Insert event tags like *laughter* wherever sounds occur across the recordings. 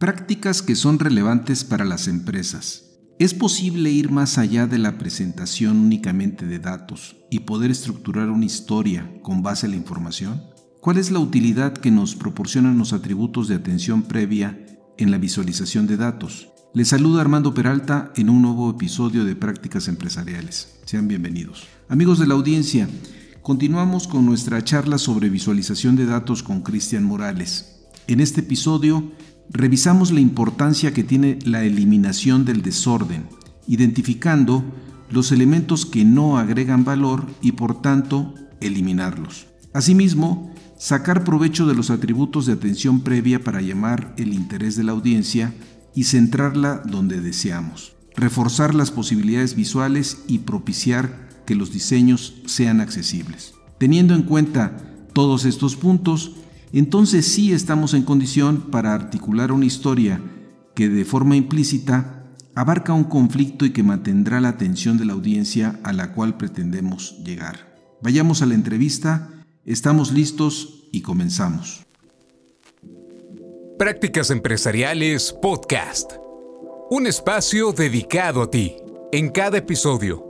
Prácticas que son relevantes para las empresas. ¿Es posible ir más allá de la presentación únicamente de datos y poder estructurar una historia con base en la información? ¿Cuál es la utilidad que nos proporcionan los atributos de atención previa en la visualización de datos? Les saluda Armando Peralta en un nuevo episodio de Prácticas Empresariales. Sean bienvenidos. Amigos de la audiencia, continuamos con nuestra charla sobre visualización de datos con Cristian Morales. En este episodio revisamos la importancia que tiene la eliminación del desorden, identificando los elementos que no agregan valor y por tanto eliminarlos. Asimismo, sacar provecho de los atributos de atención previa para llamar el interés de la audiencia y centrarla donde deseamos, reforzar las posibilidades visuales y propiciar que los diseños sean accesibles. Teniendo en cuenta todos estos puntos, entonces sí estamos en condición para articular una historia que de forma implícita abarca un conflicto y que mantendrá la atención de la audiencia a la cual pretendemos llegar. Vayamos a la entrevista, estamos listos y comenzamos. Prácticas Empresariales Podcast. Un espacio dedicado a ti. En cada episodio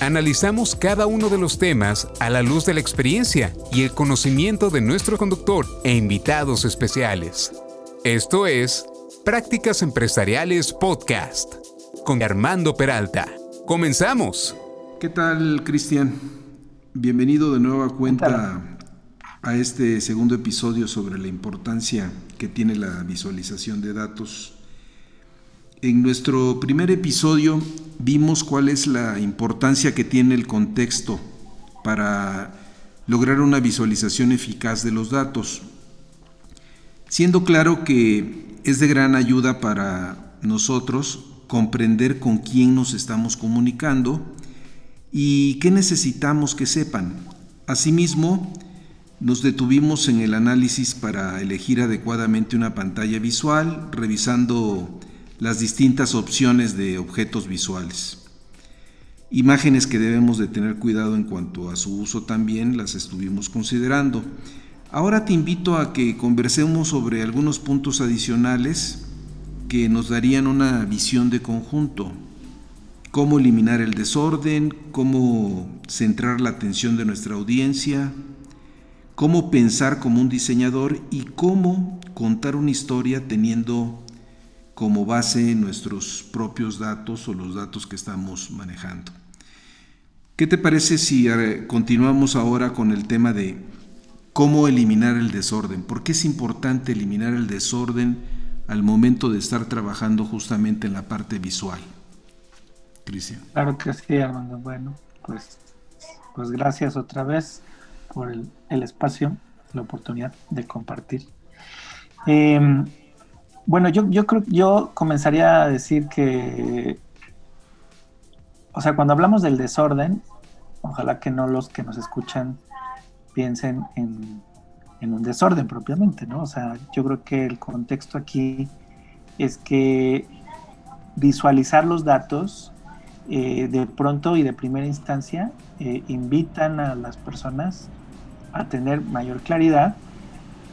Analizamos cada uno de los temas a la luz de la experiencia y el conocimiento de nuestro conductor e invitados especiales. Esto es Prácticas Empresariales Podcast con Armando Peralta. Comenzamos. ¿Qué tal, Cristian? Bienvenido de nueva cuenta a este segundo episodio sobre la importancia que tiene la visualización de datos en nuestro primer episodio vimos cuál es la importancia que tiene el contexto para lograr una visualización eficaz de los datos, siendo claro que es de gran ayuda para nosotros comprender con quién nos estamos comunicando y qué necesitamos que sepan. Asimismo, nos detuvimos en el análisis para elegir adecuadamente una pantalla visual, revisando las distintas opciones de objetos visuales. Imágenes que debemos de tener cuidado en cuanto a su uso también las estuvimos considerando. Ahora te invito a que conversemos sobre algunos puntos adicionales que nos darían una visión de conjunto. Cómo eliminar el desorden, cómo centrar la atención de nuestra audiencia, cómo pensar como un diseñador y cómo contar una historia teniendo como base nuestros propios datos o los datos que estamos manejando. ¿Qué te parece si eh, continuamos ahora con el tema de cómo eliminar el desorden? ¿Por qué es importante eliminar el desorden al momento de estar trabajando justamente en la parte visual? Cristian. Claro que sí, Armando. Bueno, pues, pues gracias otra vez por el, espacio, la oportunidad de compartir. Em, bueno, yo, yo creo yo comenzaría a decir que, o sea, cuando hablamos del desorden, ojalá que no los que nos escuchan piensen en, un desorden propiamente, ¿no? O sea, yo creo que el contexto aquí es que visualizar los datos eh, de pronto y de primera instancia eh, invitan a las personas a tener mayor claridad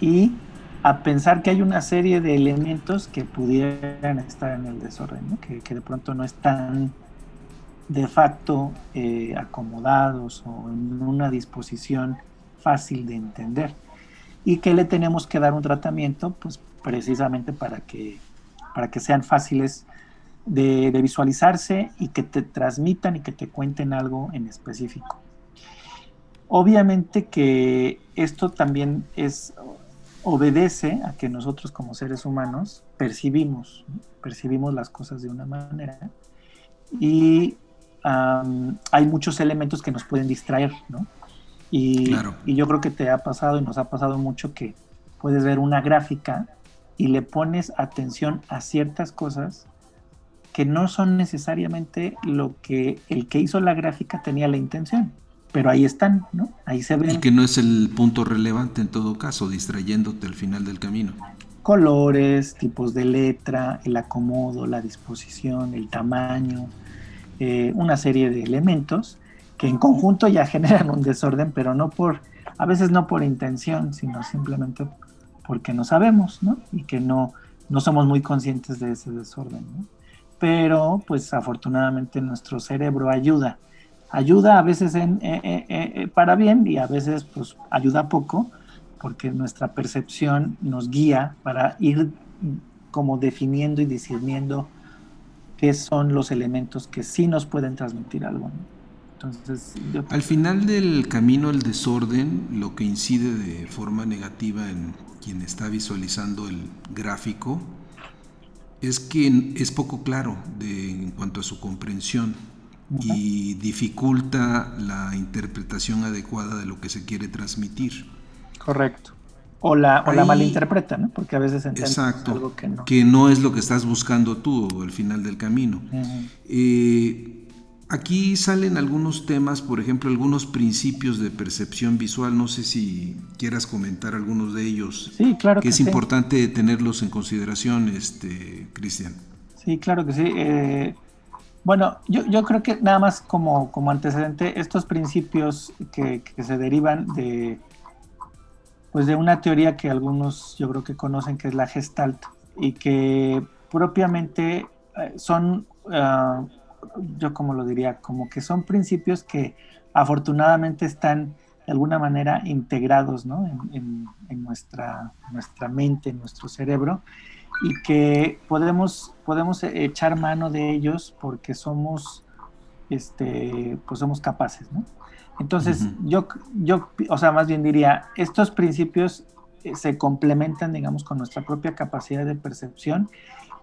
y a pensar que hay una serie de elementos que pudieran estar en el desorden, que, de pronto no están de facto eh, acomodados o en una disposición fácil de entender y que le tenemos que dar un tratamiento pues precisamente para que, para que sean fáciles de, de visualizarse y que te transmitan y que te cuenten algo en específico. Obviamente que esto también es obedece a que nosotros como seres humanos percibimos, percibimos las cosas de una manera y hay muchos elementos que nos pueden distraer, ¿no? Y, y, yo creo que te ha pasado y nos ha pasado mucho que puedes ver una gráfica y le pones atención a ciertas cosas que no son necesariamente lo que el que hizo la gráfica tenía la intención, pero ahí están, ¿no? Ahí se ven. Y que no es el punto relevante en todo caso, distrayéndote al final del camino. Colores, tipos de letra, el acomodo, la disposición, el tamaño, eh, una serie de elementos que en conjunto ya *laughs* generan un desorden, pero no por, a veces no por intención, sino simplemente porque no sabemos, ¿no? Y que no, no somos muy conscientes de ese desorden, ¿no? Pero, pues afortunadamente nuestro cerebro ayuda. Ayuda a veces eh, eh, eh, para bien y a veces pues ayuda poco, porque nuestra percepción nos guía para ir como definiendo y discerniendo qué son los elementos que sí nos pueden transmitir algo. Entonces, Al final del camino el desorden, lo que incide de forma negativa en quien está visualizando el gráfico, es que es poco claro en cuanto a su comprensión y dificulta la interpretación adecuada de lo que se quiere transmitir. Correcto. O la, o la malinterpreta, ¿no? Porque a veces entiendes algo que no. Que no es lo que estás buscando tú al final del camino. Aquí salen algunos temas, por ejemplo, algunos principios de percepción visual. No sé si quieras comentar algunos de ellos. Sí, claro que, es importante tenerlos en consideración, este, Cristian. Sí, claro que sí. Eh, bueno, yo, yo, creo que nada más como, como antecedente, estos principios que, se derivan de, pues de una teoría que algunos yo creo que conocen, que es la Gestalt, y que propiamente eh, son... Ah, yo como lo diría, como que son principios que afortunadamente están de alguna manera integrados en, nuestra, nuestra mente, en nuestro cerebro, y que podemos, podemos echar mano de ellos porque somos, este, pues somos capaces. Entonces, yo, yo, o sea, más bien diría, estos principios eh, se complementan, digamos, con nuestra propia capacidad de percepción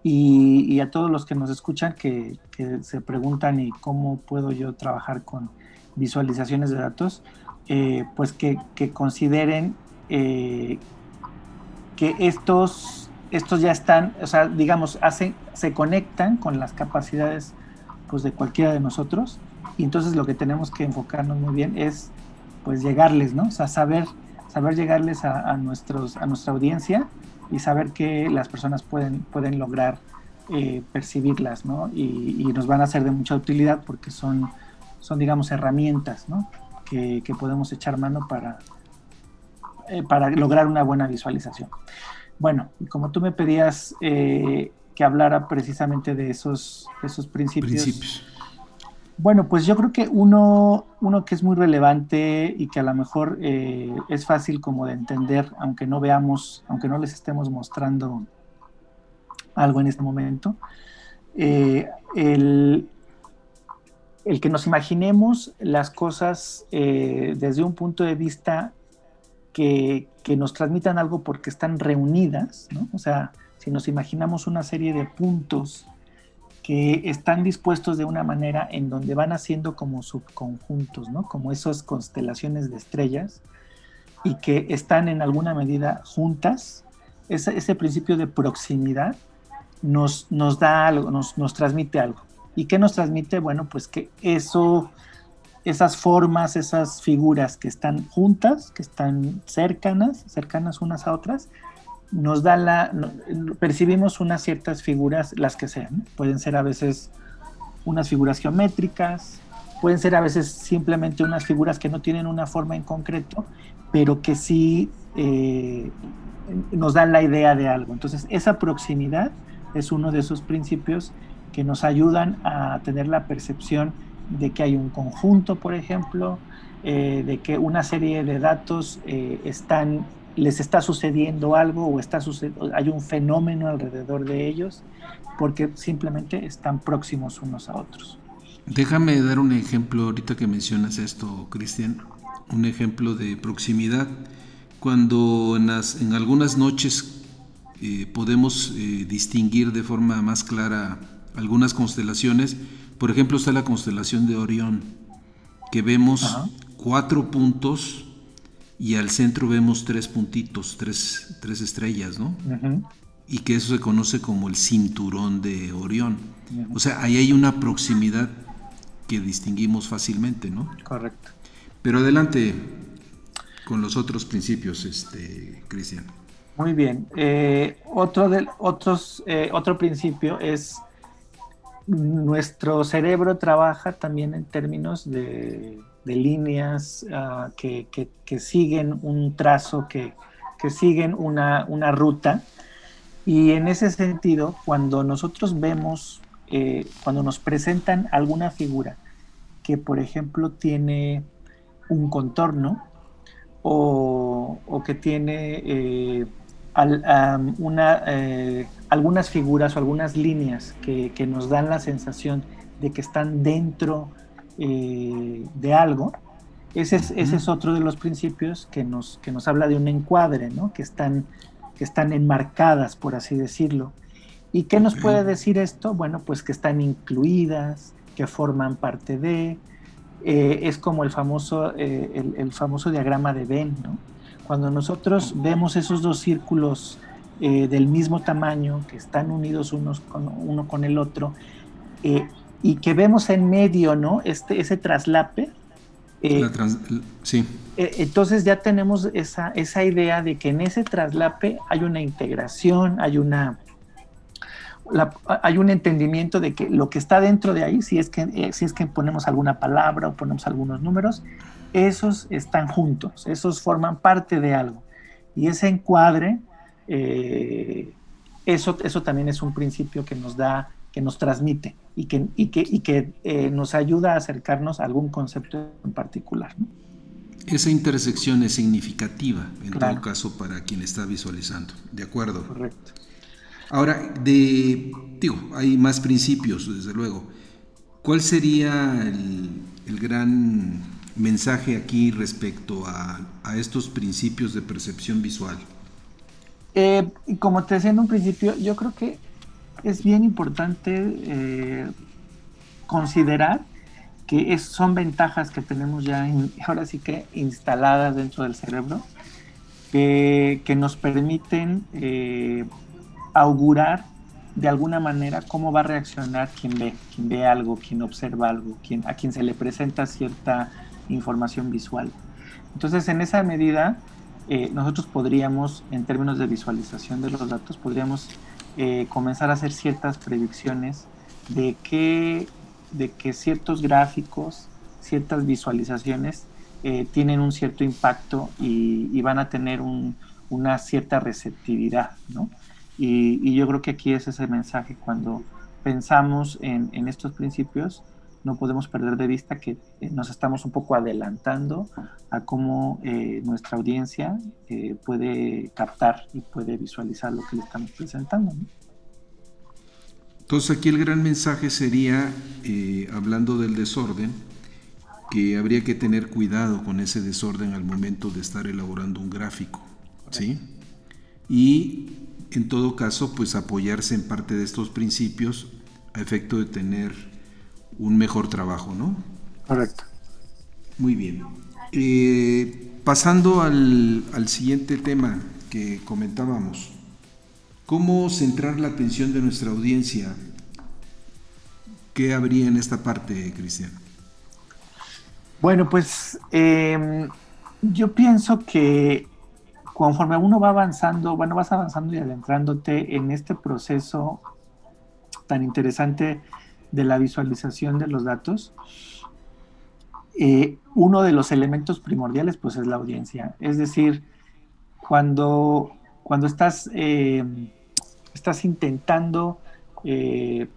y, a todos los que nos escuchan que, se preguntan y cómo puedo yo trabajar con visualizaciones de datos, eh, pues que, consideren eh, que estos, estos ya están, o sea, digamos, hacen, se conectan con las capacidades pues, de cualquiera de nosotros y entonces lo que tenemos que enfocarnos muy bien es pues llegarles, ¿no? O sea, saber, saber llegarles a, nuestros, a nuestra audiencia y saber que las personas pueden, pueden lograr eh, percibirlas, ¿no? Y, nos van a ser de mucha utilidad porque son, son digamos, herramientas, ¿no? Que, podemos echar mano para, eh, para lograr una buena visualización. Bueno, como tú me pedías eh, que hablara precisamente de esos, esos principios. Bueno, pues yo creo que uno, uno que es muy relevante y que a lo mejor eh, es fácil como de entender, aunque no veamos, aunque no les estemos mostrando algo en este momento, eh, el, que nos imaginemos las cosas eh, desde un punto de vista que, nos transmitan algo porque están reunidas. O sea, si nos imaginamos una serie de puntos que están dispuestos de una manera en donde van haciendo como subconjuntos, ¿no? Como esas constelaciones de estrellas y que están en alguna medida juntas. Ese, ese principio de proximidad nos, nos da algo, nos, nos transmite algo. ¿Y qué nos transmite? Bueno, pues que eso, esas formas, esas figuras que están juntas, que están cercanas, cercanas unas a otras, nos da la, percibimos unas ciertas figuras, las que sean, pueden ser a veces unas figuras geométricas, pueden ser a veces simplemente unas figuras que no tienen una forma en concreto, pero que sí eh, nos dan la idea de algo. Entonces, esa proximidad es uno de esos principios que nos ayudan a tener la percepción de que hay un conjunto, por ejemplo, eh, de que una serie de datos eh, están les está sucediendo algo o está hay un fenómeno alrededor de ellos porque simplemente están próximos unos a otros. Déjame dar un ejemplo ahorita que mencionas esto, Cristian, un ejemplo de proximidad. Cuando en, en algunas noches eh, podemos distinguir de forma más clara algunas constelaciones, por ejemplo está la constelación de Orión, que vemos cuatro puntos y al centro vemos tres puntitos, tres, tres estrellas, ¿no? y que eso se conoce como el cinturón de Orión. O sea, ahí hay una proximidad que distinguimos fácilmente, ¿no? Correcto. Pero adelante con los otros principios, este, Cristian. Muy bien. Eh, otro, otros, eh, otro principio es nuestro cerebro trabaja también en términos de, líneas ah, que, siguen un trazo, que, siguen una, ruta. Y en ese sentido, cuando nosotros vemos, eh, cuando nos presentan alguna figura que, por ejemplo, tiene un contorno o, que tiene eh, una, eh, algunas figuras o algunas líneas que, nos dan la sensación de que están dentro eh, de algo, ese es, ese es, otro de los principios que nos, que nos habla de un encuadre, ¿no? que, están, que están enmarcadas, por así decirlo. ¿Y qué nos puede decir esto? Bueno, pues que están incluidas, que forman parte de, eh, es como el famoso, el, el, famoso diagrama de Venn, ¿no? Cuando nosotros vemos esos dos círculos eh, del mismo tamaño, que están unidos unos con, uno con el otro, eh, y que vemos en medio, ¿no? Este, ese traslape. Eh, sí. entonces ya tenemos esa, esa idea de que en ese traslape hay una integración, hay una, hay un entendimiento de que lo que está dentro de ahí, si es que, si es que ponemos alguna palabra o ponemos algunos números, esos están juntos, esos forman parte de algo. Y ese encuadre, eh, eso, eso también es un principio que nos da, que nos transmite y que, y que, y que eh, nos ayuda a acercarnos a algún concepto en particular. Esa intersección es significativa, en todo caso, para quien está visualizando. ¿De acuerdo? Correcto. Ahora, de, digo, hay más principios, desde luego. ¿Cuál sería el, el gran mensaje aquí respecto a, estos principios de percepción visual? Eh, como te decía en un principio, yo creo que es bien importante eh, considerar que son ventajas que tenemos ya *laughs* ahora sí que instaladas dentro del cerebro que, nos permiten eh, augurar de alguna manera cómo va a reaccionar quien ve, quien ve algo, quien observa algo, quien, a quien se le presenta cierta información visual. Entonces, en esa medida, eh, nosotros podríamos, en términos de visualización de los datos, podríamos eh, comenzar a hacer ciertas predicciones de que, de que ciertos gráficos, ciertas visualizaciones eh, tienen un cierto impacto y, van a tener una cierta receptividad, ¿no? Y, yo creo que aquí es ese mensaje cuando pensamos en, en estos principios, no podemos perder de vista que eh, nos estamos un poco adelantando a cómo eh, nuestra audiencia eh, puede captar y puede visualizar lo que le estamos presentando. Entonces aquí el gran mensaje sería, hablando del desorden, que habría que tener cuidado con ese desorden al momento de estar elaborando un gráfico, ¿sí? Y en todo caso, pues apoyarse en parte de estos principios a efecto de tener un mejor trabajo, ¿no? Correcto. Muy bien. Eh, pasando al, siguiente tema que comentábamos, ¿cómo centrar la atención de nuestra audiencia? ¿Qué habría en esta parte, Cristian? Bueno, pues em, yo pienso que conforme uno va avanzando, bueno, vas avanzando y adentrándote en este proceso tan interesante de la visualización de los datos, eh, uno de los elementos primordiales pues es la audiencia. Es decir, cuando, cuando estás, eh, estás intentando eh,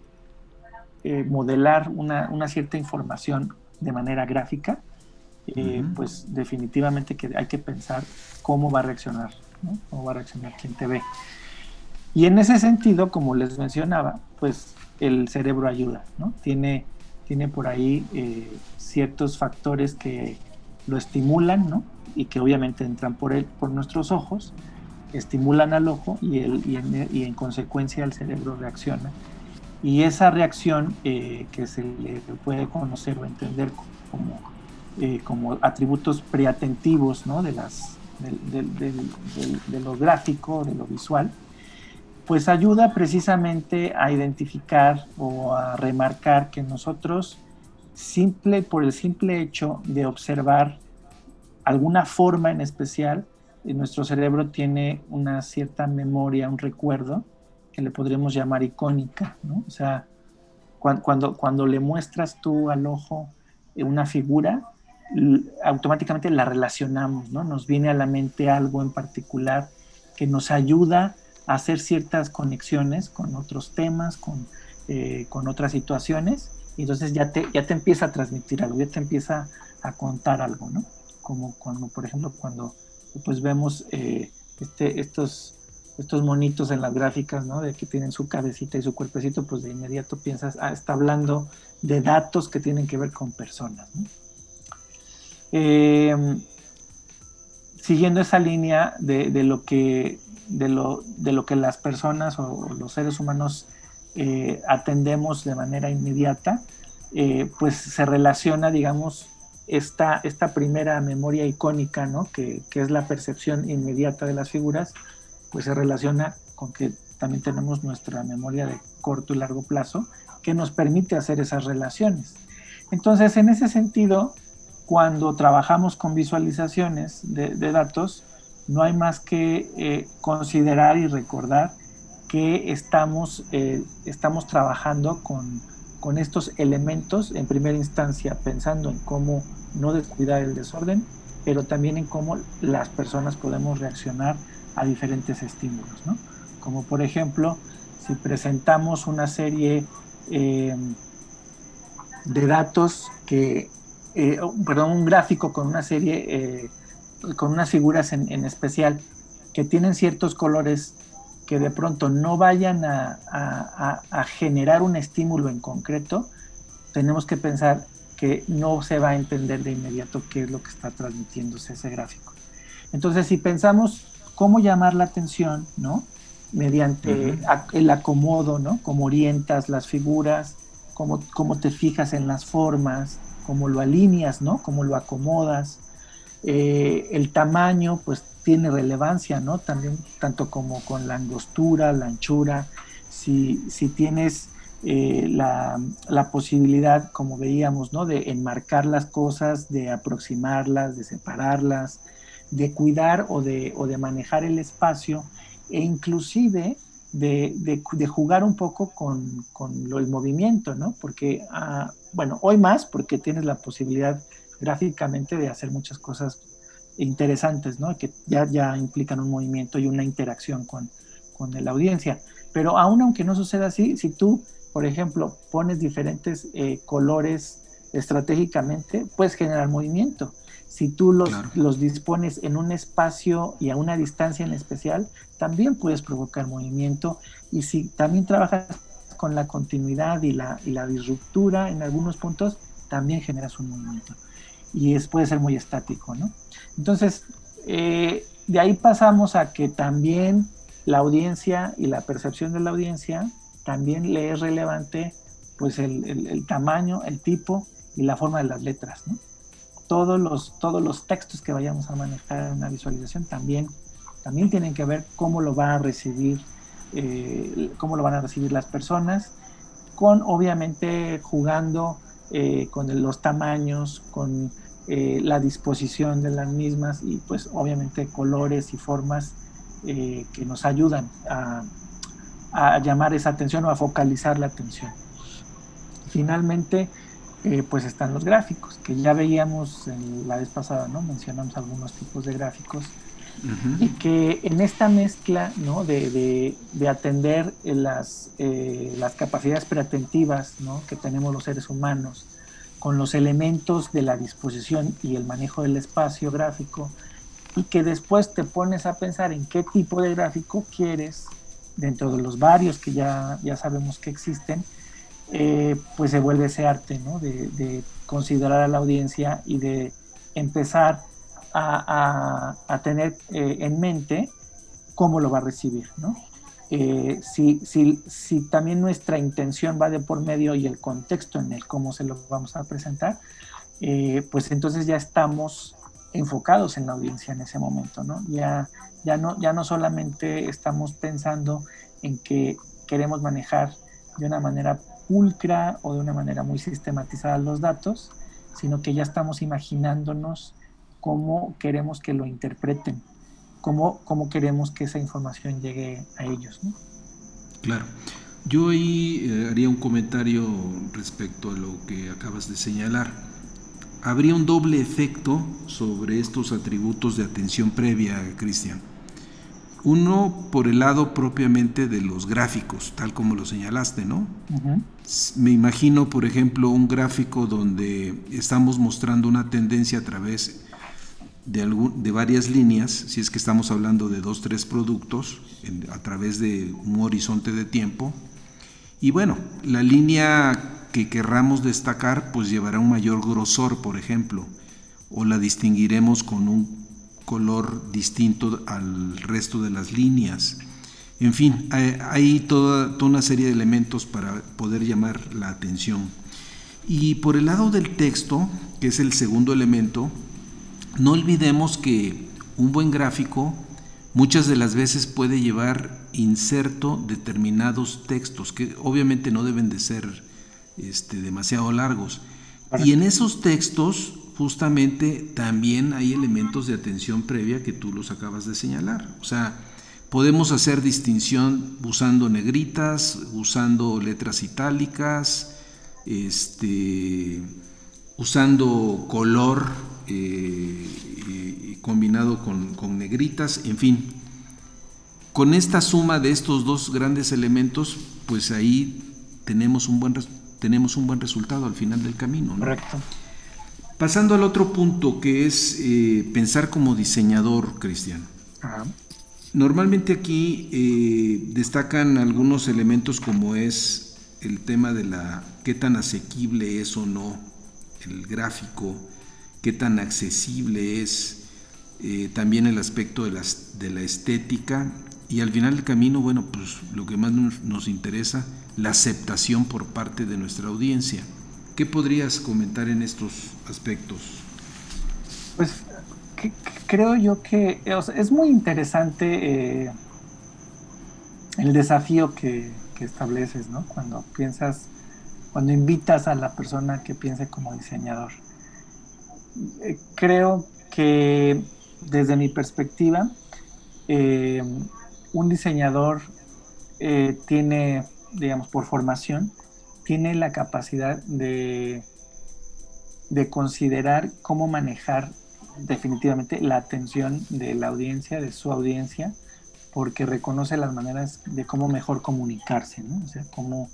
modelar una, cierta información de manera gráfica, pues definitivamente que hay que pensar cómo va a reaccionar, cómo va a reaccionar quien te ve. Y en ese sentido, como les mencionaba, pues el cerebro ayuda, ¿no? Tiene, tiene por ahí eh, ciertos factores que lo estimulan, ¿no? Y que obviamente entran por, el, por nuestros ojos, estimulan al ojo y, el, y, en, consecuencia el cerebro reacciona. Y esa reacción eh, que se le puede conocer o entender como, eh, como atributos preatentivos ¿no? de, las, de, de lo gráfico, de lo visual, pues ayuda precisamente a identificar o a remarcar que nosotros, simple, por el simple hecho de observar alguna forma en especial, nuestro cerebro tiene una cierta memoria, un recuerdo, que le podríamos llamar icónica, ¿no? O sea, cuando, cuando, le muestras tú al ojo una figura, automáticamente la relacionamos, ¿no? Nos viene a la mente algo en particular que nos ayuda hacer ciertas conexiones con otros temas, con, eh, con otras situaciones, y entonces ya te, ya te empieza a transmitir algo, ya te empieza a contar algo, ¿no? Como cuando, por ejemplo, cuando pues vemos eh, este, estos, estos monitos en las gráficas, ¿no? De que tienen su cabecita y su cuerpecito, pues de inmediato piensas, ah, está hablando de datos que tienen que ver con personas, em, siguiendo esa línea de, lo que, las personas o, los seres humanos eh, atendemos de manera inmediata, eh, pues se relaciona, digamos, esta, esta primera memoria icónica, ¿no? que, es la percepción inmediata de las figuras, pues se relaciona con que también tenemos nuestra memoria de corto y largo plazo que nos permite hacer esas relaciones. Entonces, en ese sentido, cuando trabajamos con visualizaciones de, datos, no hay más que eh, considerar y recordar que estamos, eh, estamos trabajando con con estos elementos, en primera instancia pensando en cómo no descuidar el desorden, pero también en cómo las personas podemos reaccionar a diferentes estímulos, ¿no? Como por ejemplo, si presentamos una serie eh, de datos que, eh, perdón, un gráfico con una serie, eh, con unas figuras en, en especial que tienen ciertos colores que de pronto no vayan a, generar un estímulo en concreto, tenemos que pensar que no se va a entender de inmediato qué es lo que está transmitiéndose ese gráfico. Entonces, si pensamos cómo llamar la atención, ¿no? Mediante el acomodo, ¿no? Cómo orientas las figuras, cómo, cómo, te fijas en las formas, cómo lo alineas, ¿no? Cómo lo acomodas. Eh, el tamaño, pues tiene relevancia, ¿no? También tanto como con la angostura, la anchura, si, si tienes eh, la, posibilidad, como veíamos, ¿no? De enmarcar las cosas, de aproximarlas, de separarlas, de cuidar o de, o de manejar el espacio e inclusive de, jugar un poco con, el movimiento, ¿no? Porque, ah, bueno, hoy más porque tienes la posibilidad gráficamente de hacer muchas cosas interesantes, ¿no? Que ya, ya implican un movimiento y una interacción con, con la audiencia. Pero aún aunque no suceda así, si tú, por ejemplo, pones diferentes eh, colores estratégicamente, puedes generar movimiento. Si tú los, los dispones en un espacio y a una distancia en especial, también puedes provocar movimiento. Y si también trabajas con la continuidad y la, y la disruptura en algunos puntos, también generas un movimiento y es, puede ser muy estático, ¿no? Entonces, eh, de ahí pasamos a que también la audiencia y la percepción de la audiencia también le es relevante pues el, tamaño, el tipo y la forma de las letras, ¿no? Todos los, todos los textos que vayamos a manejar en una visualización también, también tienen que ver cómo lo van a recibir, eh, cómo lo van a recibir las personas, con obviamente jugando eh, con los tamaños, con eh, la disposición de las mismas y pues obviamente colores y formas que nos ayudan a, llamar esa atención o a focalizar la atención. Finalmente, eh, pues están los gráficos, que ya veíamos en la vez pasada, ¿no? Mencionamos algunos tipos de gráficos. Y que en esta mezcla ¿no? de, de, atender las, las capacidades preatentivas ¿no? que tenemos los seres humanos, con los elementos de la disposición y el manejo del espacio gráfico y que después te pones a pensar en qué tipo de gráfico quieres dentro de los varios que ya, ya sabemos que existen, eh, pues se vuelve ese arte ¿no? de, considerar a la audiencia y de empezar a, tener eh, en mente cómo lo va a recibir. ¿no? Eh, si, también nuestra intención va de por medio y el contexto en el cómo se lo vamos a presentar, eh, pues entonces ya estamos enfocados en la audiencia en ese momento, ¿no? Ya, ya, no, ya no solamente estamos pensando en que queremos manejar de una manera pulcra o de una manera muy sistematizada los datos, sino que ya estamos imaginándonos cómo queremos que lo interpreten, cómo, cómo queremos que esa información llegue a ellos. Claro. Yo ahí eh, haría un comentario respecto a lo que acabas de señalar. Habría un doble efecto sobre estos atributos de atención previa, Cristian. Uno por el lado propiamente de los gráficos, tal como lo señalaste, ¿no? Me imagino, por ejemplo, un gráfico donde estamos mostrando una tendencia a través de, de varias líneas, si es que estamos hablando de dos, tres productos, a través de un horizonte de tiempo, y bueno, la línea que querramos destacar pues llevará un mayor grosor, por ejemplo, o la distinguiremos con un color distinto al resto de las líneas. En fin, hay, toda, toda una serie de elementos para poder llamar la atención. Y por el lado del texto, que es el segundo elemento, no olvidemos que un buen gráfico muchas de las veces puede llevar inserto determinados textos que obviamente no deben de ser este, demasiado largos. Y en esos textos justamente también hay elementos de atención previa que tú los acabas de señalar. O sea, podemos hacer distinción usando negritas, usando letras itálicas, este, usando color eh, combinado con, con negritas, en fin, con esta suma de estos dos grandes elementos, pues ahí tenemos un buen, tenemos un buen resultado al final del camino. Correcto. Pasando al otro punto, que es eh, pensar como diseñador, Cristian. Normalmente aquí eh, destacan algunos elementos como es el tema de la qué tan asequible es o no el gráfico, qué tan accesible es, eh, también el aspecto de, las, de la estética y al final del camino, bueno, pues lo que más nos, interesa, la aceptación por parte de nuestra audiencia. ¿Qué podrías comentar en estos aspectos? Pues creo yo que es muy interesante eh, el desafío que, estableces, ¿no? Cuando piensas, cuando invitas a la persona que piense como diseñador. Eh, creo que desde mi perspectiva, eh, un diseñador tiene, digamos, por formación, tiene la capacidad de, de considerar cómo manejar definitivamente la atención de la audiencia, de su audiencia, porque reconoce las maneras de cómo mejor comunicarse, ¿no? O sea, cómo,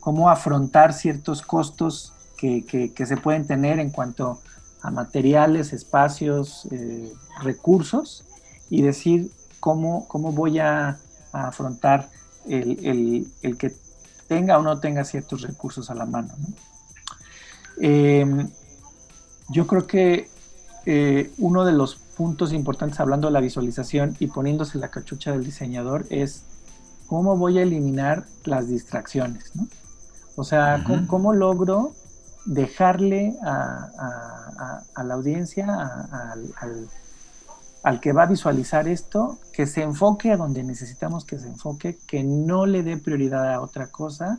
cómo afrontar ciertos costos que, que, se pueden tener en cuanto a materiales, espacios, eh, recursos, y decir, cómo, voy a, afrontar el, que tenga o no tenga ciertos recursos a la mano. Em, yo creo que eh, uno de los puntos importantes hablando de la visualización y poniéndose la cachucha del diseñador es cómo voy a eliminar las distracciones, O sea, ¿cómo, logro dejarle a, la audiencia, al, al que va a visualizar esto, que se enfoque a donde necesitamos que se enfoque, que no le dé prioridad a otra cosa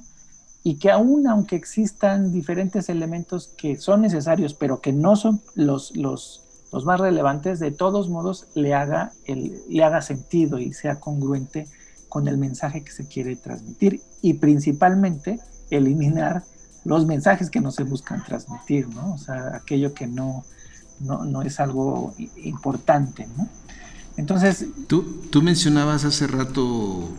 y que aún aunque existan diferentes elementos que son necesarios, pero que no son los, los, los más relevantes, de todos modos le haga, el, le haga sentido y sea congruente con el mensaje que se quiere transmitir y principalmente eliminar los mensajes que no se buscan transmitir, ¿no? O sea, aquello que no, no, es algo importante, ¿no? Entonces... Tú, tú mencionabas hace rato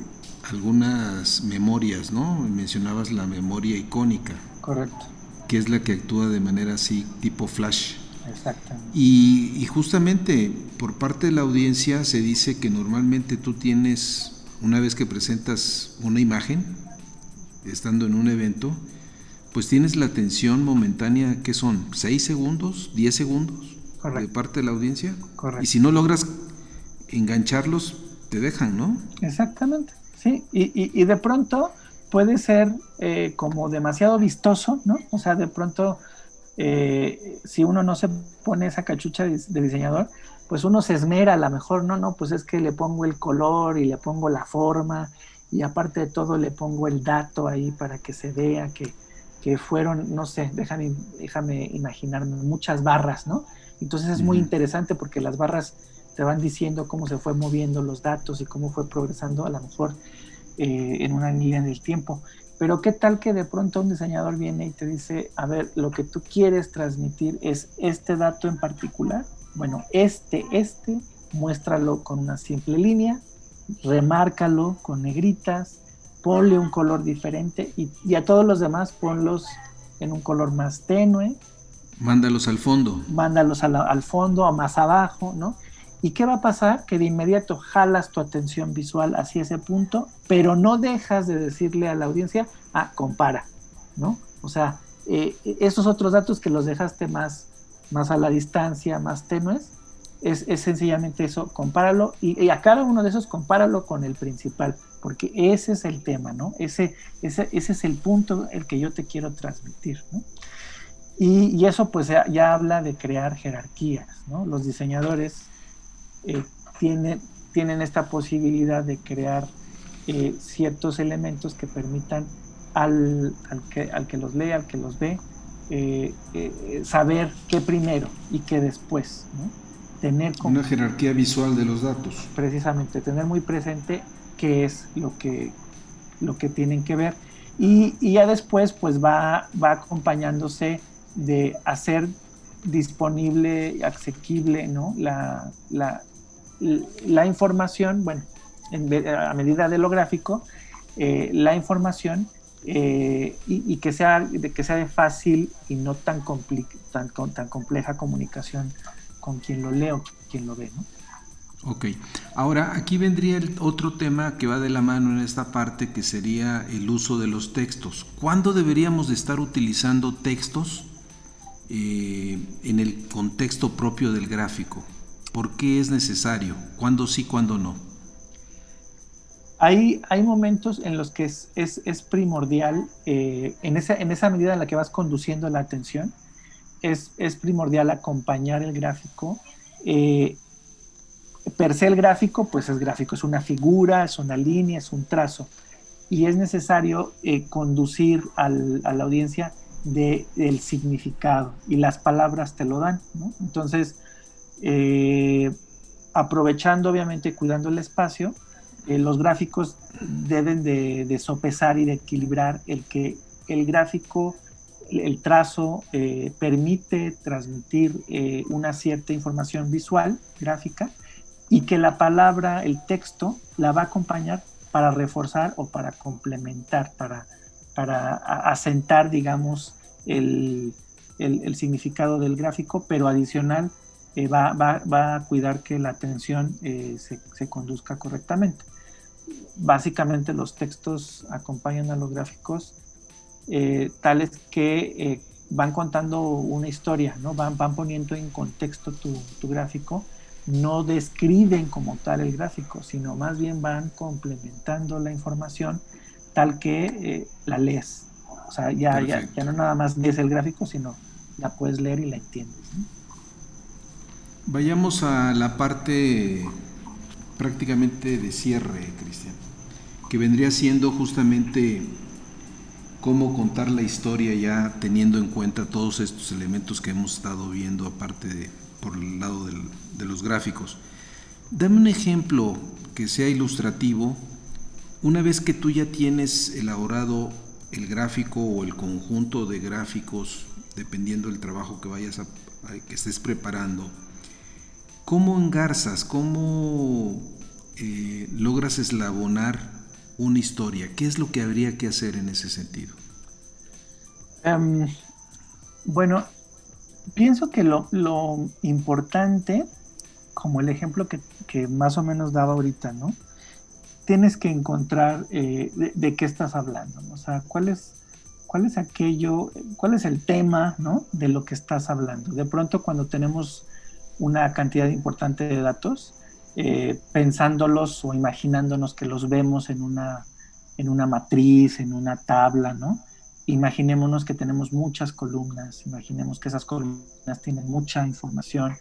algunas memorias, ¿no? Mencionabas la memoria icónica. Correcto. Que es la que actúa de manera así, tipo flash. Exactamente. Y, y, justamente por parte de la audiencia se dice que normalmente tú tienes, una vez que presentas una imagen, estando en un evento, pues tienes la atención momentánea, ¿qué son? ¿6 segundos? ¿10 segundos? De parte de la audiencia. Correcto. Y si no logras engancharlos, te dejan, ¿no? Exactamente, sí. Y, de pronto puede ser eh, como demasiado vistoso, ¿no? O sea, de pronto, eh, si uno no se pone esa cachucha de, de diseñador, pues uno se esmera a lo mejor, no, no, pues es que le pongo el color y le pongo la forma y aparte de todo le pongo el dato ahí para que se vea que, que fueron, no sé, déjame, déjame imaginarme, muchas barras, ¿no? Entonces es muy interesante porque las barras te van diciendo cómo se fue moviendo los datos y cómo fue progresando a lo mejor eh, en una línea del tiempo. Pero qué tal que de pronto un diseñador viene y te dice, a ver, lo que tú quieres transmitir es este dato en particular. Bueno, este, este, muéstralo con una simple línea, remárcalo con negritas, ponle un color diferente y, a todos los demás ponlos en un color más tenue. Mándalos al fondo. Mándalos al fondo o más abajo, ¿no? ¿Y qué va a pasar? Que de inmediato jalas tu atención visual hacia ese punto, pero no dejas de decirle a la audiencia, ah, compara, ¿no? O sea, eh, esos otros datos que los dejaste más, más a la distancia, más tenues, es, sencillamente eso, compáralo y, a cada uno de esos compáralo con el principal, porque ese es el tema, ¿no? Ese, ese, ese es el punto el que yo te quiero transmitir, ¿no? Y, eso pues ya, habla de crear jerarquías, ¿no? Los diseñadores eh, tienen, tienen esta posibilidad de crear eh, ciertos elementos que permitan al, que, al que los lee, al que los ve, eh, saber qué primero y qué después. Tener como, Una jerarquía visual de los datos. Precisamente, tener muy presente qué es lo que, lo que tienen que ver. Y, ya después pues va, va acompañándose de hacer disponible, asequible, ¿no? La, la, la información, bueno, a medida de lo gráfico, eh, la información eh, y, que, sea, de, que sea de fácil y no tan, tan, tan compleja comunicación con quien lo lee o quien lo ve. ¿no? Ok, ahora aquí vendría el otro tema que va de la mano en esta parte que sería el uso de los textos. ¿Cuándo deberíamos de estar utilizando textos eh, en el contexto propio del gráfico? ¿Por qué es necesario? ¿Cuándo sí, cuándo no? Hay, hay momentos en los que es, es, primordial, eh, en, esa, en esa medida en la que vas conduciendo la atención, es, es primordial acompañar el gráfico. Eh, per se el gráfico, pues es gráfico, es una figura, es una línea, es un trazo. Y es necesario eh, conducir al, a la audiencia de, del significado y las palabras te lo dan. Entonces, eh, aprovechando obviamente, cuidando el espacio, los gráficos deben de, sopesar y de equilibrar el que el gráfico, el trazo eh, permite transmitir una cierta información visual, gráfica, y que la palabra, el texto, la va a acompañar para reforzar o para complementar, para, para asentar, digamos, el, el significado del gráfico, pero adicional eh, va, va, a cuidar que la atención eh, se, se, conduzca correctamente. Básicamente los textos acompañan a los gráficos eh, tales que van contando una historia, ¿no? van, van poniendo en contexto tu, tu, gráfico, no describen como tal el gráfico, sino más bien van complementando la información tal que la lees. O sea, ya, ya, ya, no nada más lees el gráfico, sino la puedes leer y la entiendes. Vayamos a la parte prácticamente de cierre, Cristian, que vendría siendo justamente cómo contar la historia ya teniendo en cuenta todos estos elementos que hemos estado viendo, aparte por el lado de los gráficos. Dame un ejemplo que sea ilustrativo. Una vez que tú ya tienes elaborado el gráfico o el conjunto de gráficos, dependiendo del trabajo que vayas que estés preparando, ¿Cómo engarzas, cómo eh, logras eslabonar una historia? ¿Qué es lo que habría que hacer en ese sentido? Em, bueno, pienso que lo, importante, como el ejemplo que, más o menos daba ahorita, ¿no? Tienes que encontrar eh, de, qué estás hablando, o sea, cuál es, cuál es aquello, cuál es el tema, ¿no? De lo que estás hablando. De pronto cuando tenemos una cantidad importante de datos, eh, pensándolos o imaginándonos que los vemos en una, en una matriz, en una tabla, ¿no? Imaginémonos que tenemos muchas columnas, imaginemos que esas columnas tienen mucha información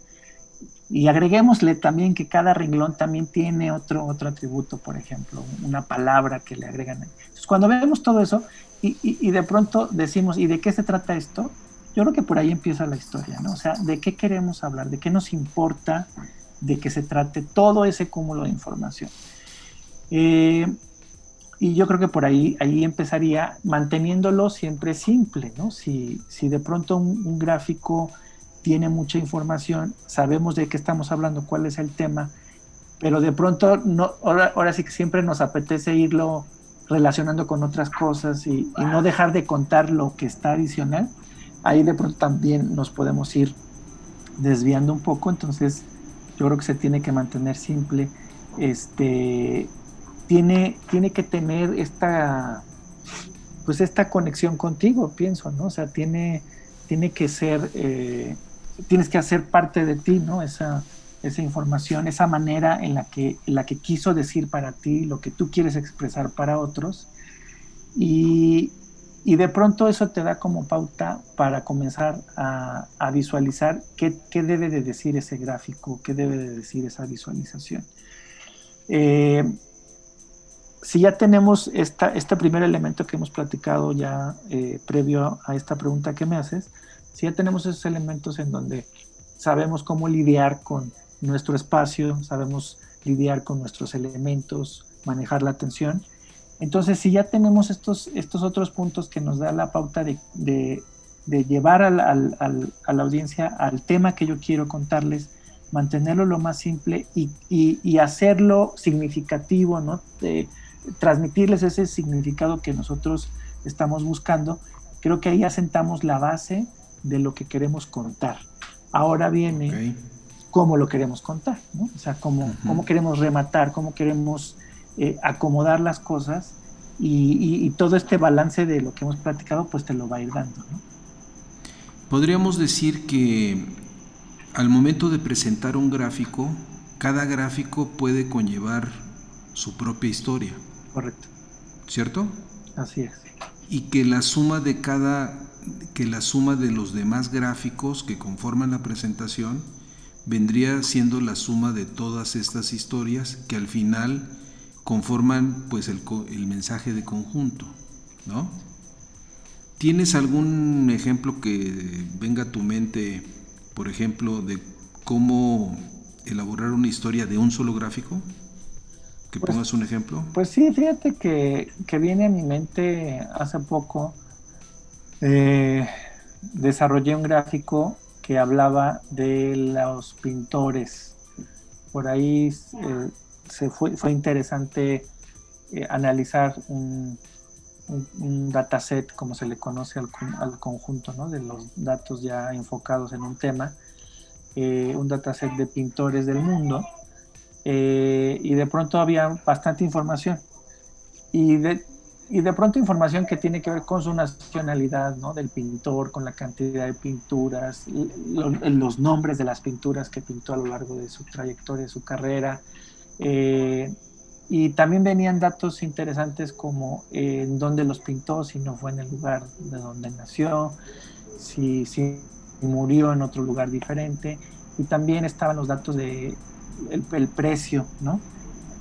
y agreguémosle también que cada renglón también tiene otro, otro atributo, por ejemplo, una palabra que le agregan. Entonces, cuando vemos todo eso y, y, de pronto decimos, ¿y de qué se trata esto? Yo creo que por ahí empieza la historia, ¿no? O sea, ¿de qué queremos hablar? ¿De qué nos importa de que se trate todo ese cúmulo de información? Eh, y yo creo que por ahí, ahí empezaría manteniéndolo siempre simple, ¿no? Si, si de pronto un, gráfico tiene mucha información, sabemos de qué estamos hablando, cuál es el tema, pero de pronto no, ahora, ahora sí que siempre nos apetece irlo relacionando con otras cosas y, y, no dejar de contar lo que está adicional, ahí de pronto también nos podemos ir desviando un poco, entonces yo creo que se tiene que mantener simple. Este, tiene, tiene que tener esta, pues esta conexión contigo, pienso, ¿no? O sea, tiene, tiene que ser, eh, tienes que hacer parte de ti, ¿no? Esa, esa información, esa manera en la que, la que quiso decir para ti, lo que tú quieres expresar para otros. Y, y de pronto eso te da como pauta para comenzar a, visualizar qué, qué, debe de decir ese gráfico, qué debe de decir esa visualización. Eh, si ya tenemos esta, este primer elemento que hemos platicado ya eh, previo a esta pregunta que me haces, si ya tenemos esos elementos en donde sabemos cómo lidiar con nuestro espacio, sabemos lidiar con nuestros elementos, manejar la atención, entonces si ya tenemos estos, estos otros puntos que nos da la pauta de, de, llevar al, al, a la audiencia al tema que yo quiero contarles, mantenerlo lo más simple y, y, y hacerlo significativo, ¿no? De, transmitirles ese significado que nosotros estamos buscando, creo que ahí asentamos la base de lo que queremos contar. Ahora viene cómo lo queremos contar, ¿no? O sea, cómo, cómo queremos rematar, cómo queremos eh, acomodar las cosas y, todo este balance de lo que hemos platicado, pues te lo va a ir dando, ¿no? Podríamos decir que al momento de presentar un gráfico, cada gráfico puede conllevar su propia historia. Correcto. ¿Cierto? Así es. Y que la suma de cada, que la suma de los demás gráficos que conforman la presentación vendría siendo la suma de todas estas historias que al final conforman pues el, el mensaje de conjunto, ¿no? ¿Tienes algún ejemplo que venga a tu mente, por ejemplo, de cómo elaborar una historia de un solo gráfico? que pues, pongas un ejemplo. Pues sí, fíjate que, viene a mi mente hace poco. Eh, desarrollé un gráfico que hablaba de los pintores. Por ahí eh, se fue, fue interesante eh, analizar un, un, dataset, como se le conoce al, al, conjunto, ¿no? de los datos ya enfocados en un tema, un dataset de pintores del mundo eh, y de pronto había bastante información. Y de, y de pronto información que tiene que ver con su nacionalidad, ¿no? Del pintor, con la cantidad de pinturas, los nombres de las pinturas que pintó a lo largo de su trayectoria, de su carrera. Eh, y también venían datos interesantes como eh, en dónde los pintó, si no fue en el lugar de donde nació, si, si murió en otro lugar diferente. Y también estaban los datos de el, precio, ¿no?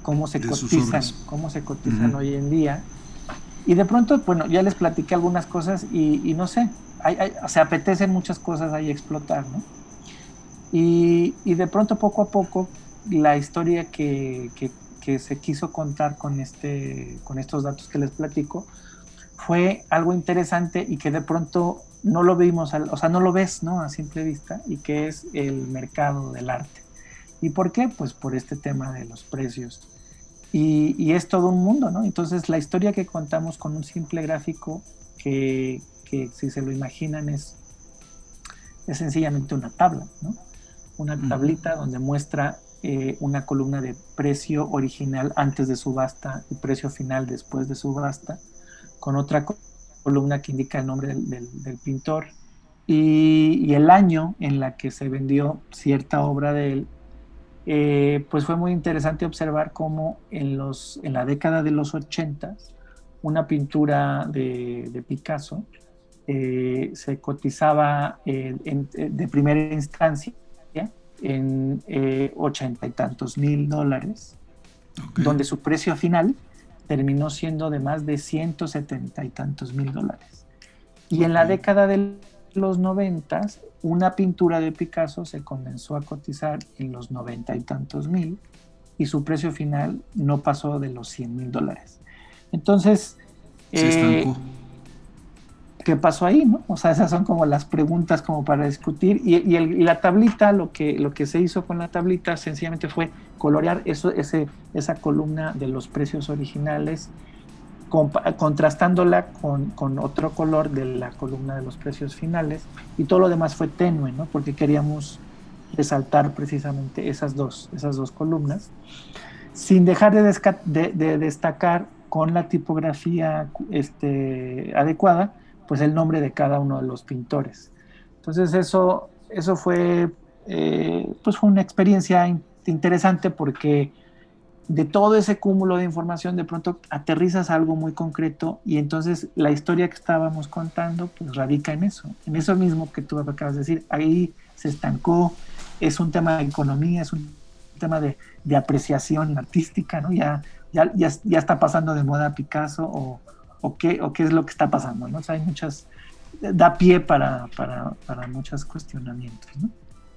Cómo se cotizan, cómo se cotizan hoy en día. Y de pronto, bueno, ya les platiqué algunas cosas y, no sé, se apetecen muchas cosas ahí explotar, ¿no? Y, de pronto, poco a poco, la historia que, se quiso contar con, este, con estos datos que les platico fue algo interesante y que de pronto no lo vimos, o sea, no lo ves, ¿no? A simple vista, y que es el mercado del arte. ¿Y por qué? Pues por este tema de los precios. Y, es todo un mundo, ¿no? Entonces la historia que contamos con un simple gráfico que, si se lo imaginan es, es sencillamente una tabla, ¿no? Una tablita donde muestra eh, una columna de precio original antes de subasta y precio final después de subasta, con otra columna que indica el nombre del, pintor. Y, el año en la que se vendió cierta obra de él eh, pues fue muy interesante observar cómo en, los, en la década de los 80 una pintura de, Picasso eh, se cotizaba eh, de primera instancia en eh, ochenta y tantos mil dólares, donde su precio final terminó siendo de más de ciento setenta y tantos mil dólares. Y en la década de los noventas, una pintura de Picasso se comenzó a cotizar en los noventa y tantos mil y su precio final no pasó de los cien mil dólares. Entonces, eh, ¿qué pasó ahí? No? O sea, esas son como las preguntas como para discutir. Y, la tablita, lo que, lo que se hizo con la tablita sencillamente fue colorear esa columna de los precios originales, contrastándola con, otro color de la columna de los precios finales. Y todo lo demás fue tenue, ¿no? Porque queríamos resaltar precisamente esas dos, esas dos columnas, sin dejar de, de destacar con la tipografía este, adecuada, pues el nombre de cada uno de los pintores. Entonces eso, eso fue, eh, pues fue una experiencia interesante porque de todo ese cúmulo de información de pronto aterrizas algo muy concreto y entonces la historia que estábamos contando pues radica en eso, en eso mismo que tú acabas de decir, ahí se estancó, es un tema de economía, es un tema de, de apreciación artística, ¿no? Ya ya, ya, está pasando de moda Picasso o, o, qué, o qué es lo que está pasando, ¿no? hay muchas, da pie para, para, para muchos cuestionamientos, ¿no?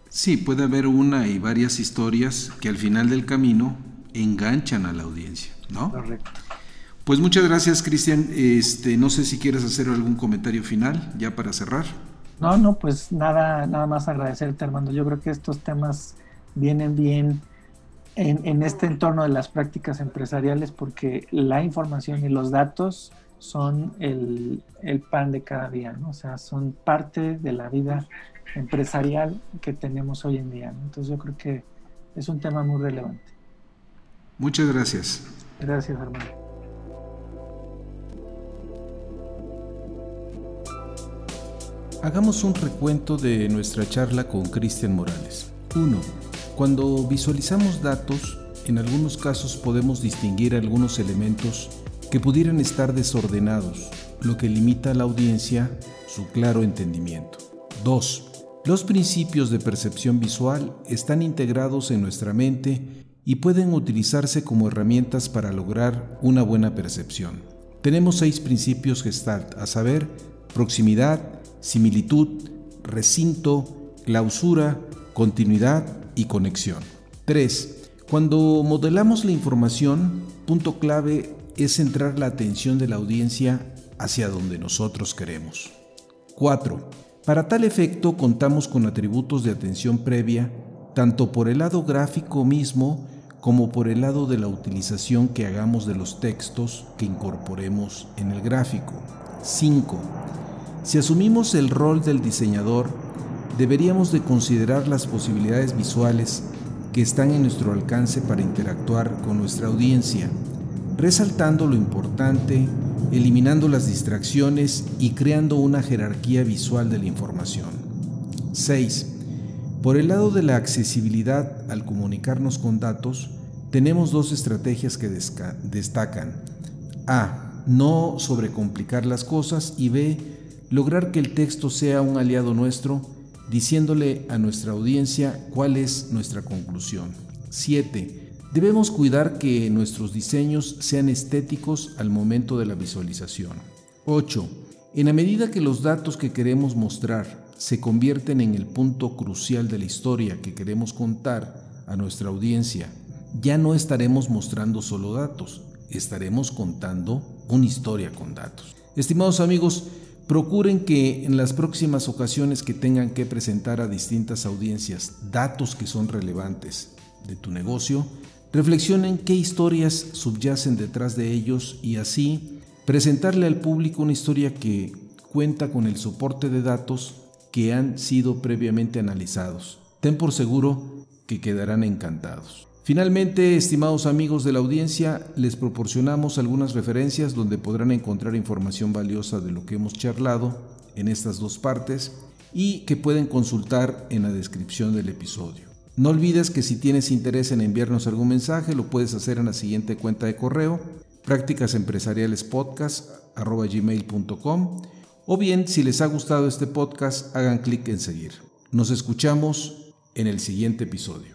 Sí, puede haber una y varias historias que al final del camino enganchan a la audiencia, ¿no? Correcto. Pues muchas gracias, Cristian. Este, no sé si quieres hacer algún comentario final ya para cerrar. No, no, pues nada, nada más agradecerte, Armando. Yo creo que estos temas vienen bien en, este entorno de las prácticas empresariales porque la información y los datos son el, pan de cada día, ¿no? O sea, son parte de la vida empresarial que tenemos hoy en día. Entonces yo creo que es un tema muy relevante. Muchas gracias. Gracias, hermano. Hagamos un recuento de nuestra charla con Cristian Morales. 1. Cuando visualizamos datos, en algunos casos podemos distinguir algunos elementos que pudieran estar desordenados, lo que limita a la audiencia su claro entendimiento. 2. Los principios de percepción visual están integrados en nuestra mente y pueden utilizarse como herramientas para lograr una buena percepción. Tenemos seis principios Gestalt, a saber, proximidad, similitud, recinto, clausura, continuidad, y conexión. 3. Cuando modelamos la información, punto clave es centrar la atención de la audiencia hacia donde nosotros queremos. 4. Para tal efecto contamos con atributos de atención previa, tanto por el lado gráfico mismo como por el lado de la utilización que hagamos de los textos que incorporemos en el gráfico. 5. Si asumimos el rol del diseñador, deberíamos de considerar las posibilidades visuales que están en nuestro alcance para interactuar con nuestra audiencia, resaltando lo importante, eliminando las distracciones y creando una jerarquía visual de la información. 6. Por el lado de la accesibilidad al comunicarnos con datos, tenemos dos estrategias que destacan. A. No sobrecomplicar las cosas y B. Lograr que el texto sea un aliado nuestro diciéndole a nuestra audiencia cuál es nuestra conclusión. 7. Debemos cuidar que nuestros diseños sean estéticos al momento de la visualización. 8. En la medida que los datos que queremos mostrar se convierten en el punto crucial de la historia que queremos contar a nuestra audiencia, ya no estaremos mostrando solo datos, estaremos contando una historia con datos. Estimados amigos, Procuren que en las próximas ocasiones que tengan que presentar a distintas audiencias datos que son relevantes de tu negocio, reflexionen qué historias subyacen detrás de ellos y así presentarle al público una historia que cuenta con el soporte de datos que han sido previamente analizados. Ten por seguro que quedarán encantados. Finalmente, estimados amigos de la audiencia, les proporcionamos algunas referencias donde podrán encontrar información valiosa de lo que hemos charlado en estas dos partes y que pueden consultar en la descripción del episodio. No olvides que si tienes interés en enviarnos algún mensaje, lo puedes hacer en la siguiente cuenta de correo, prácticasempresarialespodcast.com o bien si les ha gustado este podcast, hagan clic en seguir. Nos escuchamos en el siguiente episodio.